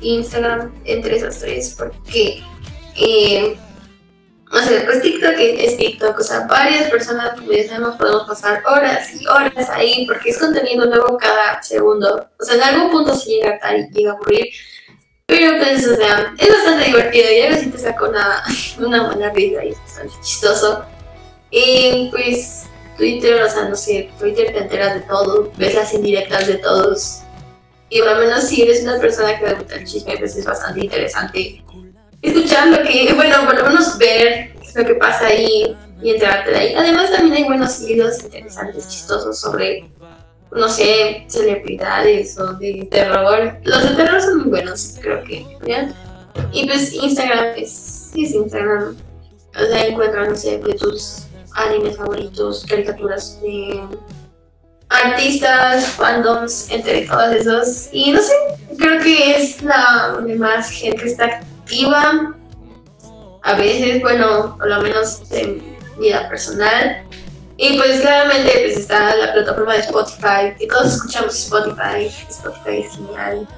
Instagram, entre esas tres, porque eh, no sé, pues TikTok es TikTok, o sea, varias personas, como ya podemos pasar horas y horas ahí porque es contenido nuevo cada segundo. O sea, en algún punto se llega a y llega a ocurrir pero pues, o sea, es bastante divertido y a veces te saca una, una buena vida y es bastante chistoso. Y pues Twitter, o sea, no sé, Twitter te enteras de todo, ves las indirectas de todos. Y por lo menos si eres una persona que le gusta el chisme, pues es bastante interesante escuchar lo que, bueno, por lo menos ver lo que pasa ahí y enterarte de ahí. Además también hay buenos videos interesantes, chistosos sobre no sé, celebridades o de terror. Los de terror son muy buenos, creo que. Y pues Instagram es, es Instagram. O sea, encuentran, no sé, de tus animes favoritos, caricaturas de artistas, fandoms, entre todos esos. Y no sé, creo que es la donde más gente está activa. A veces, bueno, por lo menos en vida personal. Y pues claramente pues está la plataforma de Spotify, que todos escuchamos Spotify, Spotify es genial.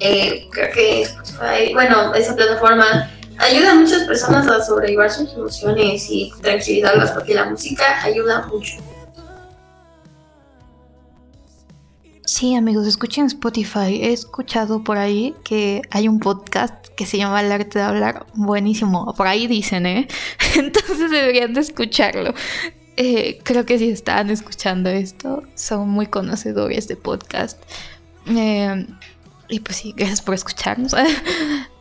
Eh, creo que Spotify, bueno, esa plataforma ayuda a muchas personas a sobrellevar sus emociones y tranquilizarlas porque la música ayuda mucho. Sí, amigos, escuchen Spotify. He escuchado por ahí que hay un podcast que se llama El arte de hablar. Buenísimo. Por ahí dicen, ¿eh? Entonces deberían de escucharlo. Eh, creo que si están escuchando esto, son muy conocedores de podcast. Eh, y pues sí, gracias por escucharnos.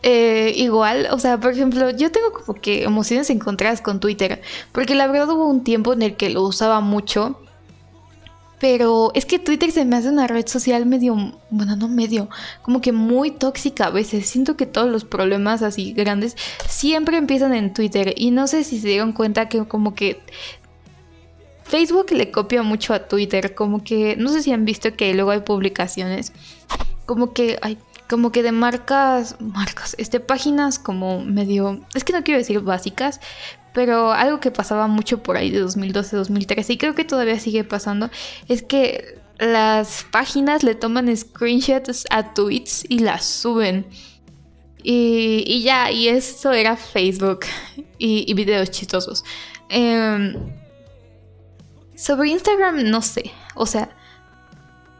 Eh, igual, o sea, por ejemplo, yo tengo como que emociones encontradas con Twitter, porque la verdad hubo un tiempo en el que lo usaba mucho, pero es que Twitter se me hace una red social medio, bueno, no medio, como que muy tóxica a veces. Siento que todos los problemas así grandes siempre empiezan en Twitter y no sé si se dieron cuenta que como que Facebook le copia mucho a Twitter, como que, no sé si han visto que luego hay publicaciones, como que hay, como que de marcas, marcas, este, páginas como medio, es que no quiero decir básicas, pero algo que pasaba mucho por ahí de 2012, 2013, y creo que todavía sigue pasando, es que las páginas le toman screenshots a tweets y las suben. Y, ya, y eso era Facebook y, videos chistosos. Eh, sobre Instagram no sé, o sea,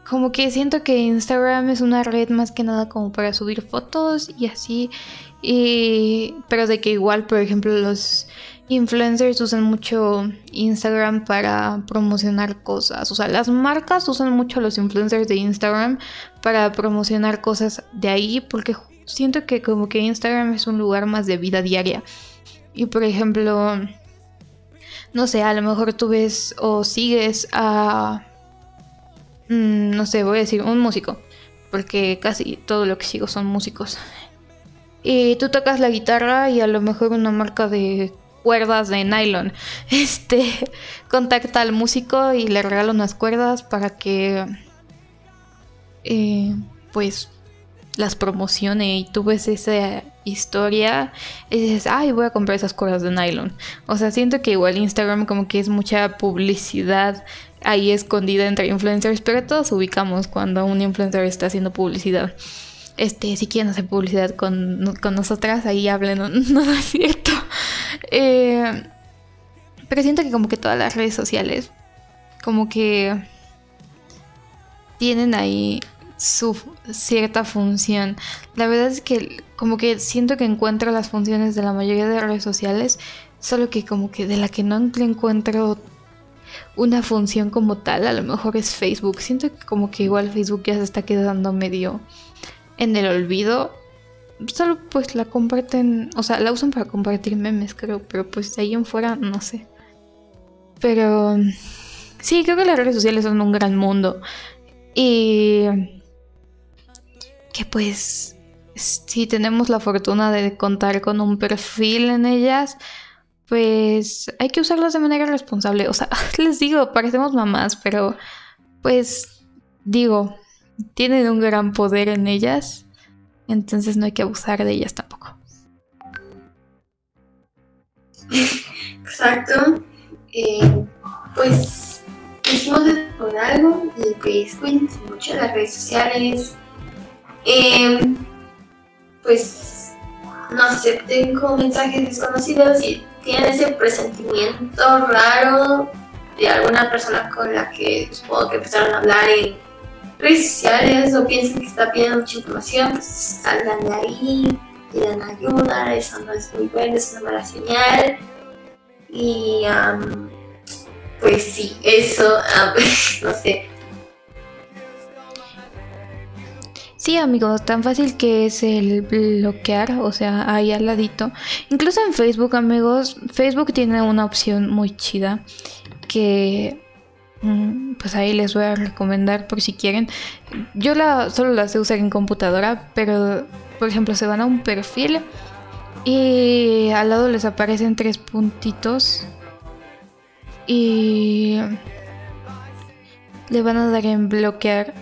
como que siento que Instagram es una red más que nada como para subir fotos y así, y, pero de que igual, por ejemplo, los influencers usan mucho Instagram para promocionar cosas. O sea, las marcas usan mucho los influencers de Instagram para promocionar cosas de ahí porque siento que como que Instagram es un lugar más de vida diaria. Y por ejemplo, no sé, a lo mejor tú ves o sigues a, mm, no sé, voy a decir, un músico, porque casi todo lo que sigo son músicos. Y tú tocas la guitarra y a lo mejor una marca de cuerdas de nylon. Este contacta al músico y le regala unas cuerdas para que eh, pues las promocione y tú ves esa historia y dices, ay, voy a comprar esas cuerdas de nylon. O sea, siento que igual Instagram como que es mucha publicidad ahí escondida entre influencers, pero todos ubicamos cuando un influencer está haciendo publicidad. Este, si quieren hacer publicidad con, con nosotras, ahí hablen, no, es cierto. Eh, pero siento que como que todas las redes sociales, como que tienen ahí su cierta función. La verdad es que como que siento que encuentro las funciones de la mayoría de redes sociales, solo que como que de la que no encuentro una función como tal, a lo mejor es Facebook. Siento que como que igual Facebook ya se está quedando medio en el olvido. Solo pues la comparten, o sea, la usan para compartir memes, creo, pero pues de ahí en fuera no sé. Pero sí, creo que las redes sociales son un gran mundo. Y que pues si tenemos la fortuna de contar con un perfil en ellas, pues hay que usarlas de manera responsable. O sea, les digo, parecemos mamás, pero pues digo, tienen un gran poder en ellas, entonces no hay que abusar de ellas tampoco. Exacto. Eh, pues hicimos con algo y pues cuídense mucho las redes sociales. Eh, pues no acepten como mensajes desconocidos y tienen ese presentimiento raro de alguna persona con la que supongo que empezaron a hablar en redes sociales o piensen que está pidiendo mucha información, pues salgan de ahí, pidan ayuda, eso no es muy bueno, es una mala señal. Y pues sí, eso, no sé. Sí, amigos, tan fácil que es el bloquear, o sea, ahí al ladito. Incluso en Facebook, amigos, Facebook tiene una opción muy chida que mm, pues ahí les voy a recomendar por si quieren. Yo la solo la sé usar en computadora, pero por ejemplo, se van a un perfil y al lado les aparecen tres puntitos y le van a dar en bloquear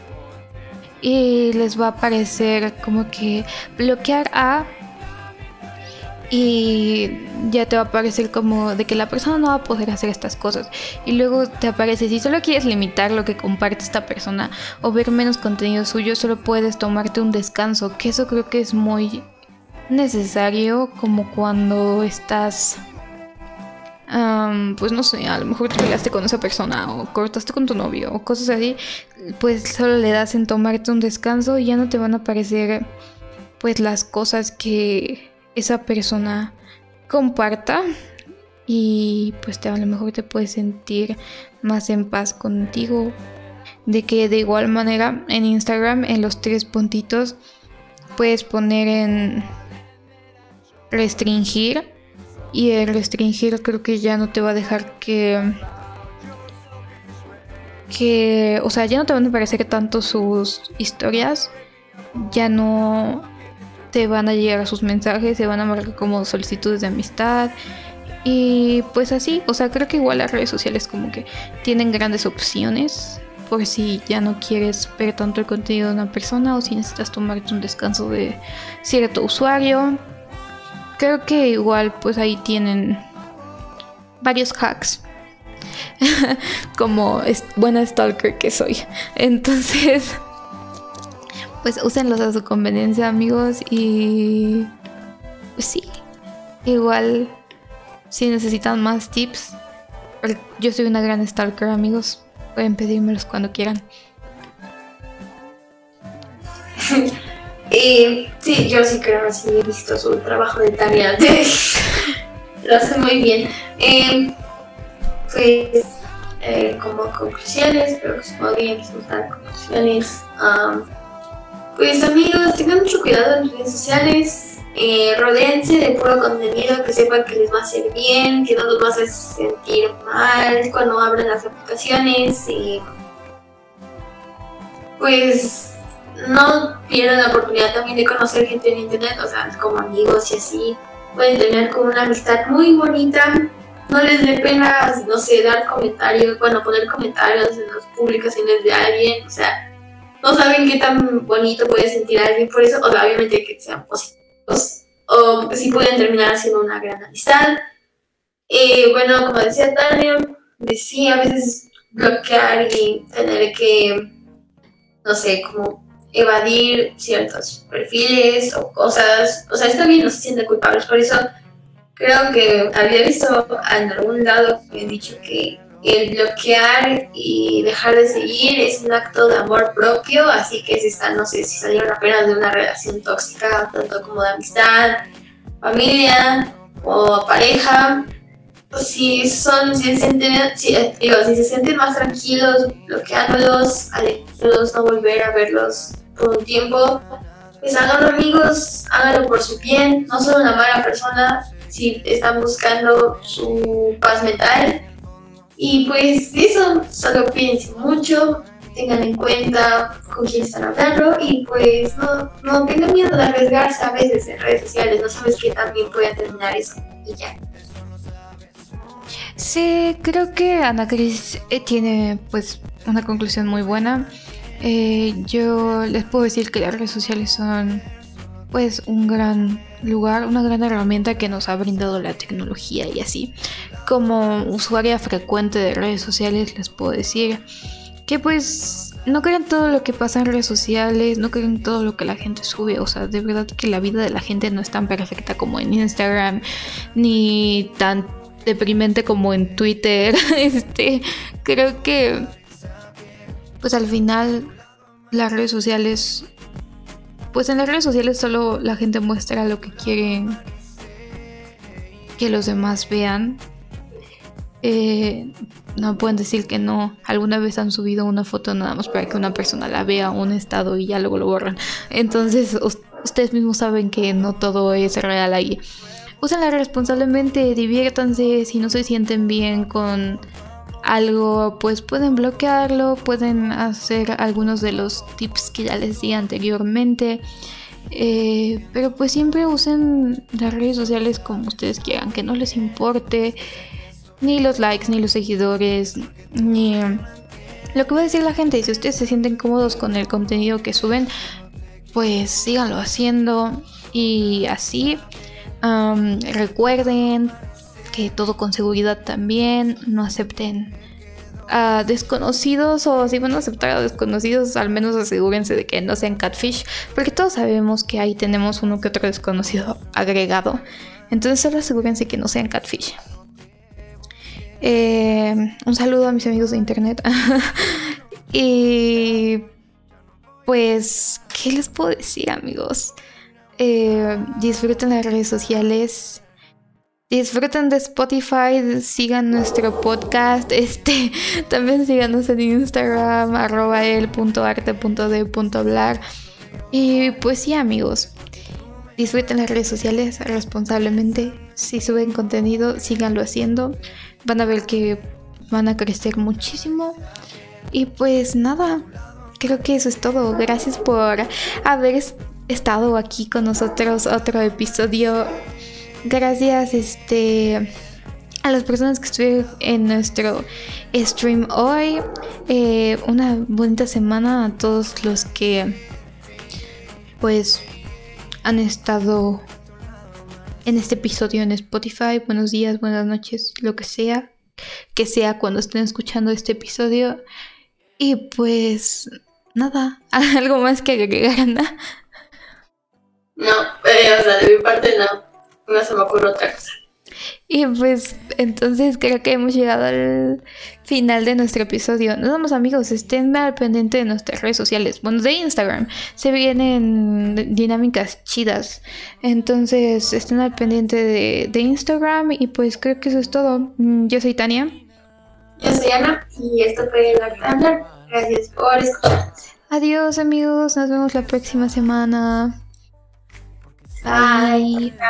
y les va a aparecer como que bloquear a y ya te va a aparecer como de que la persona no va a poder hacer estas cosas. Y luego te aparece si solo quieres limitar lo que comparte esta persona o ver menos contenido suyo solo puedes tomarte un descanso que eso creo que es muy necesario como cuando estás pues no sé, a lo mejor te peleaste con esa persona o cortaste con tu novio o cosas así, pues solo le das en tomarte un descanso y ya no te van a aparecer pues las cosas que esa persona comparta y pues te, a lo mejor te puedes sentir más en paz contigo. De que de igual manera en Instagram en los tres puntitos puedes poner en restringir y el restringir creo que ya no te va a dejar que que o sea ya no te van a aparecer tanto sus historias ya no te van a llegar a sus mensajes se van a marcar como solicitudes de amistad y pues así o sea creo que igual las redes sociales como que tienen grandes opciones por si ya no quieres ver tanto el contenido de una persona o si necesitas tomarte un descanso de cierto usuario creo que igual pues ahí tienen varios hacks. Como es buena stalker que soy. Entonces, pues úsenlos a su conveniencia, amigos. Y pues sí, igual si necesitan más tips, yo soy una gran stalker, amigos. Pueden pedírmelos cuando quieran. Y sí, yo sí creo así, he visto su trabajo de tarea. Lo hace muy bien. Eh, pues, eh, como conclusiones, creo que se podrían dar conclusiones. Pues amigos, tengan mucho cuidado en redes sociales, eh, rodeense de puro contenido que sepan que les va a hacer bien, que no los va a sentir mal cuando abren las aplicaciones y pues no pierdan la oportunidad también de conocer gente en internet, o sea, como amigos y así. Pueden tener como una amistad muy bonita. No les dé pena, no sé, dar comentarios, bueno, poner comentarios en las publicaciones de alguien, o sea, no saben qué tan bonito puede sentir alguien por eso, o sea, obviamente que sean positivos, o sí pueden terminar haciendo una gran amistad. Y bueno, como decía Daniel, decía a veces bloquear y tener que, no sé, como evadir ciertos perfiles o cosas. O sea, está bien, no se sienten culpables. Por eso creo que había visto en algún lado que he dicho que el bloquear y dejar de seguir es un acto de amor propio, así que si están, no sé, si salieron apenas de una relación tóxica, tanto como de amistad, familia o pareja, pues si son, si se sienten, más tranquilos, bloqueándolos, alejándolos, no volver a verlos por un tiempo, pues háganlo amigos, háganlo por su bien, no son una mala persona, si están buscando su paz mental, y pues eso, solo piensen mucho, tengan en cuenta con quién están hablando y pues no, no tengan miedo de arriesgarse a veces en redes sociales, no sabes que también puede terminar eso y ya. Sí, creo que Ana Cris eh, tiene pues una conclusión muy buena. Eh, yo les puedo decir que las redes sociales son pues un gran lugar, una gran herramienta que nos ha brindado la tecnología y así. Como usuaria frecuente de redes sociales les puedo decir que pues no crean todo lo que pasa en redes sociales, no crean todo lo que la gente sube, o sea, de verdad que la vida de la gente no es tan perfecta como en Instagram, ni tan deprimente como en Twitter. este, creo que pues al final las redes sociales pues en las redes sociales solo la gente muestra lo que quieren que los demás vean. Eh, no pueden decir que no. Alguna vez han subido una foto nada más para que una persona la vea, un estado y ya luego lo borran. Entonces ustedes mismos saben que no todo es real ahí. Úsenla responsablemente, diviértanse si no se sienten bien con algo, pues pueden bloquearlo, pueden hacer algunos de los tips que ya les di anteriormente. Eh, pero pues siempre usen las redes sociales como ustedes quieran, que no les importe ni los likes, ni los seguidores, ni lo que va a decir la gente. Si ustedes se sienten cómodos con el contenido que suben, pues síganlo haciendo y así. recuerden todo con seguridad también, no acepten a desconocidos o si van a aceptar a desconocidos, al menos asegúrense de que no sean catfish, porque todos sabemos que ahí tenemos uno que otro desconocido agregado. Entonces solo asegúrense que no sean catfish. Eh, un saludo a mis amigos de internet. y pues, ¿qué les puedo decir amigos? Eh, disfruten las redes sociales Disfruten de Spotify, sigan nuestro podcast, este, también síganos en Instagram, arroba el.arte.de.blar. Y pues sí amigos, disfruten las redes sociales responsablemente. Si suben contenido, síganlo haciendo. Van a ver que van a crecer muchísimo. Y pues nada, creo que eso es todo. Gracias por haber estado aquí con nosotros otro episodio Gracias este, a las personas que estuvieron en nuestro stream hoy. Eh, una bonita semana a todos los que pues han estado en este episodio en Spotify. Buenos días, buenas noches, lo que sea. Que sea cuando estén escuchando este episodio. Y pues nada, algo más que agregar, ¿no? No, eh, o sea, de mi parte no no se me ocurre otra cosa. Y pues entonces creo que hemos llegado al final de nuestro episodio. Nos vamos amigos, estén al pendiente de nuestras redes sociales, bueno, de Instagram. Se vienen dinámicas chidas. Entonces estén al pendiente de, de Instagram y pues creo que eso es todo. Mm, yo soy Tania. Yo soy Ana y esto fue el Gracias por escucharnos. Adiós amigos, nos vemos la próxima semana. Bye.